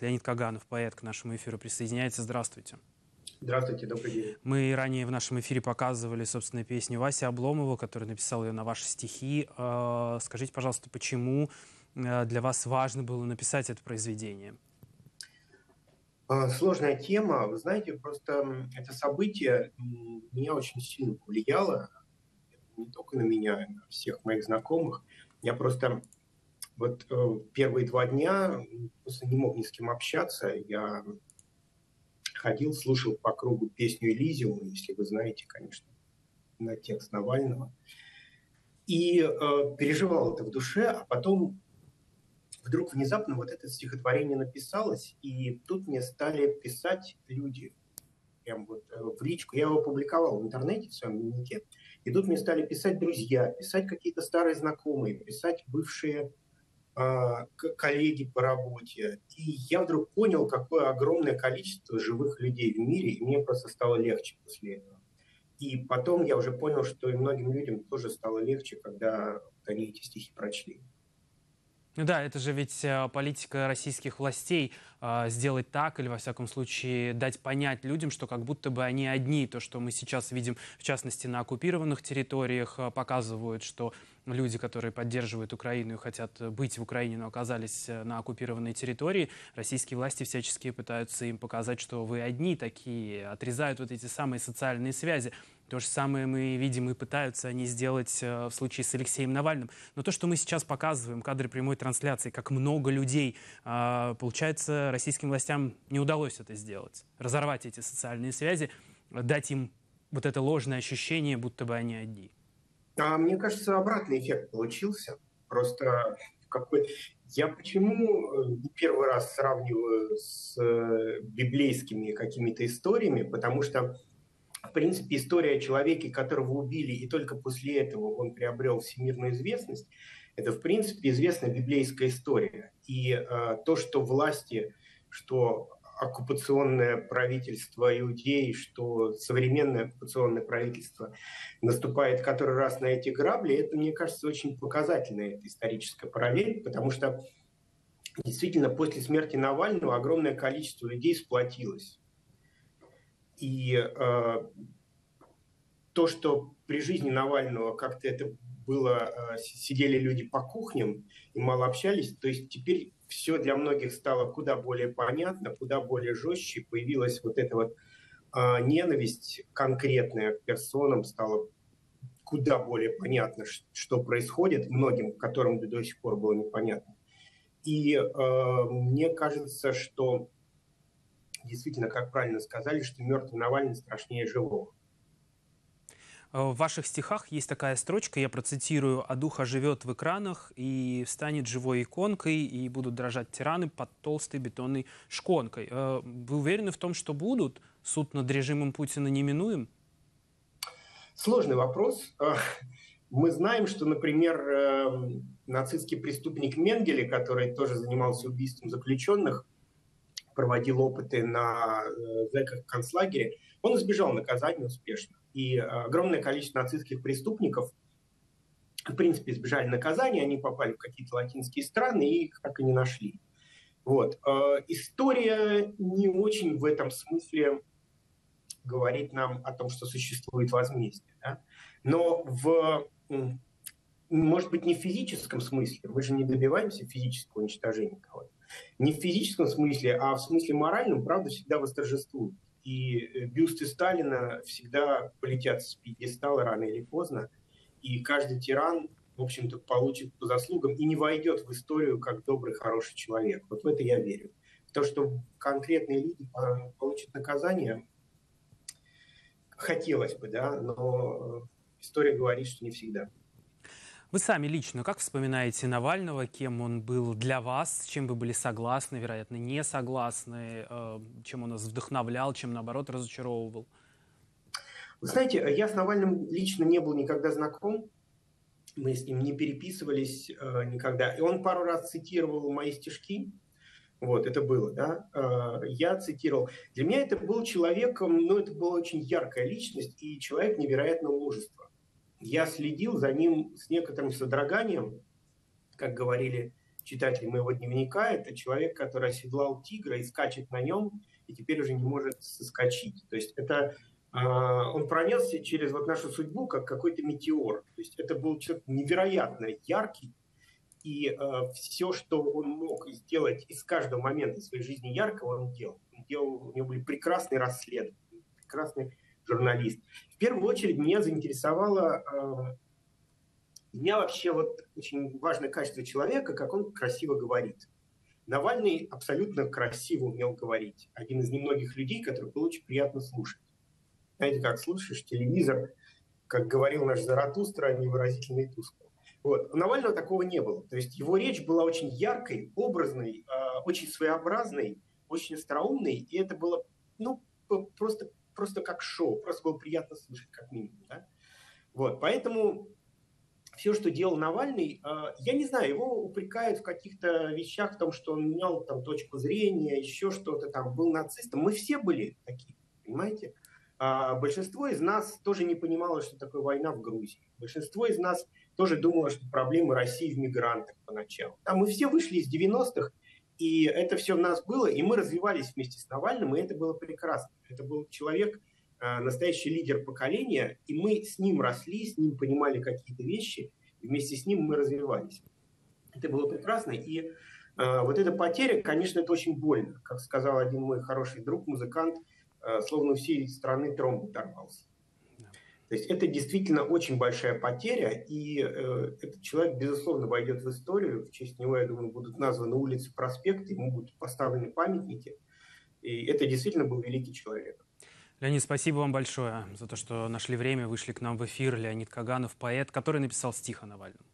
Леонид Каганов, поэт, к нашему эфиру присоединяется. Здравствуйте. Здравствуйте, добрый день. Мы ранее в нашем эфире показывали, собственно, песню Васи Обломова, который написал ее на ваши стихи. Э, скажите, пожалуйста, почему э, для вас важно было написать это произведение? А, сложная тема. Вы знаете, просто это событие меня очень сильно повлияло. Не только на меня, а на всех моих знакомых. Я просто вот э, первые два дня просто не мог ни с кем общаться. Я ходил, слушал по кругу песню Элизиум, если вы знаете, конечно, на текст Навального. И э, переживал это в душе, а потом вдруг внезапно вот это стихотворение написалось, и тут мне стали писать люди, прям вот э, в личку. Я его опубликовал в интернете в своем дневнике. И тут мне стали писать друзья, писать какие-то старые знакомые, писать бывшие коллеги по работе. И я вдруг понял, какое огромное количество живых людей в мире, и мне просто стало легче после этого. И потом я уже понял, что и многим людям тоже стало легче, когда они эти стихи прочли. Ну да, это же ведь э, политика российских властей э, сделать так или, во всяком случае, дать понять людям, что как будто бы они одни. То, что мы сейчас видим, в частности, на оккупированных территориях, э, показывают, что люди, которые поддерживают Украину и хотят быть в Украине, но оказались на оккупированной территории, российские власти всячески пытаются им показать, что вы одни такие, отрезают вот эти самые социальные связи. То же самое мы видим и пытаются они сделать э, в случае с Алексеем Навальным. Но то, что мы сейчас показываем, кадры прямой трансляции, как много людей, а, получается, российским властям не удалось это сделать. Разорвать эти социальные связи, дать им вот это ложное ощущение, будто бы они одни. А мне кажется, обратный эффект получился. Просто какой... Я почему э, первый раз сравниваю с э, библейскими какими-то историями, потому что в принципе, история о человеке, которого убили, и только после этого он приобрел всемирную известность, это, в принципе, известная библейская история. И э, то, что власти, что оккупационное правительство иудеи, что современное оккупационное правительство наступает который раз на эти грабли, это, мне кажется, очень показательная эта историческая параллель, потому что действительно после смерти Навального огромное количество людей сплотилось и э, то, что при жизни Навального как-то это было, э, сидели люди по кухням и мало общались, то есть теперь все для многих стало куда более понятно, куда более жестче, появилась вот эта вот э, ненависть конкретная к персонам, стало куда более понятно, что происходит многим, которым до сих пор было непонятно. И э, мне кажется, что действительно, как правильно сказали, что мертвый Навальный страшнее живого. Э, в ваших стихах есть такая строчка, я процитирую, «А дух оживет в экранах и станет живой иконкой, и будут дрожать тираны под толстой бетонной шконкой». Э, вы уверены в том, что будут? Суд над режимом Путина неминуем? Сложный вопрос. Э, мы знаем, что, например, нацистский преступник Менгеле, который тоже занимался убийством заключенных, проводил опыты на э, зэках концлагере, он избежал наказания успешно. И э, огромное количество нацистских преступников, в принципе, избежали наказания, они попали в какие-то латинские страны и их так и не нашли. Вот. Э, история не очень в этом смысле говорит нам о том, что существует возмездие. Да? Но в, может быть, не в физическом смысле, мы же не добиваемся физического уничтожения кого-то, не в физическом смысле, а в смысле моральном, правда всегда восторжествует. И э, бюсты Сталина всегда полетят с пьедестала рано или поздно, и каждый тиран, в общем-то, получит по заслугам и не войдет в историю как добрый, хороший человек. Вот в это я верю. То, что конкретные люди получат наказание, хотелось бы, да, но история говорит, что не всегда. Вы сами лично как вспоминаете Навального, кем он был для вас, с чем вы были согласны, вероятно, не согласны, э, чем он нас вдохновлял, чем, наоборот, разочаровывал? Вы знаете, я с Навальным лично не был никогда знаком, мы с ним не переписывались э, никогда. И он пару раз цитировал мои стишки, вот, это было, да. Э, я цитировал. Для меня это был человеком, ну, это была очень яркая личность и человек невероятного мужества я следил за ним с некоторым содроганием, как говорили читателей моего дневника, это человек, который оседлал тигра и скачет на нем, и теперь уже не может соскочить. То есть это а, он пронесся через вот нашу судьбу как какой-то метеор. То есть это был человек невероятно яркий, и э, все, что он мог сделать из каждого момента своей жизни яркого, он делал. Он делал у него были прекрасные расследования, прекрасный журналист. В первую очередь меня заинтересовало, э, меня вообще вот очень важное качество человека, как он красиво говорит. Навальный абсолютно красиво умел говорить. Один из немногих людей, который было очень приятно слушать. Знаете, как слушаешь телевизор, как говорил наш Заратустра, невыразительный и тускло. Вот. У Навального такого не было. То есть его речь была очень яркой, образной, э, очень своеобразной, очень остроумной, и это было ну, просто, просто как шоу, просто было приятно слушать, как минимум. Да? Вот. Поэтому все, что делал Навальный, э, я не знаю, его упрекают в каких-то вещах, в том, что он менял там точку зрения, еще что-то там, был нацистом. Мы все были такие, понимаете? А большинство из нас тоже не понимало, что такое война в Грузии. Большинство из нас тоже думало, что проблемы России в мигрантах поначалу. А мы все вышли из 90-х, и это все в нас было, и мы развивались вместе с Навальным, и это было прекрасно. Это был человек, а, настоящий лидер поколения, и мы с ним росли, с ним понимали какие-то вещи, и вместе с ним мы развивались. Это было прекрасно, и э, вот эта потеря, конечно, это очень больно. Как сказал один мой хороший друг, музыкант, э, словно у всей страны тромб оторвался. То есть это действительно очень большая потеря, и э, этот человек, безусловно, войдет в историю. В честь него, я думаю, будут названы улицы, проспекты, ему будут поставлены памятники. И это действительно был великий человек. Леонид, спасибо вам большое за то, что нашли время, вышли к нам в эфир. Леонид Каганов, поэт, который написал стих о Навальном.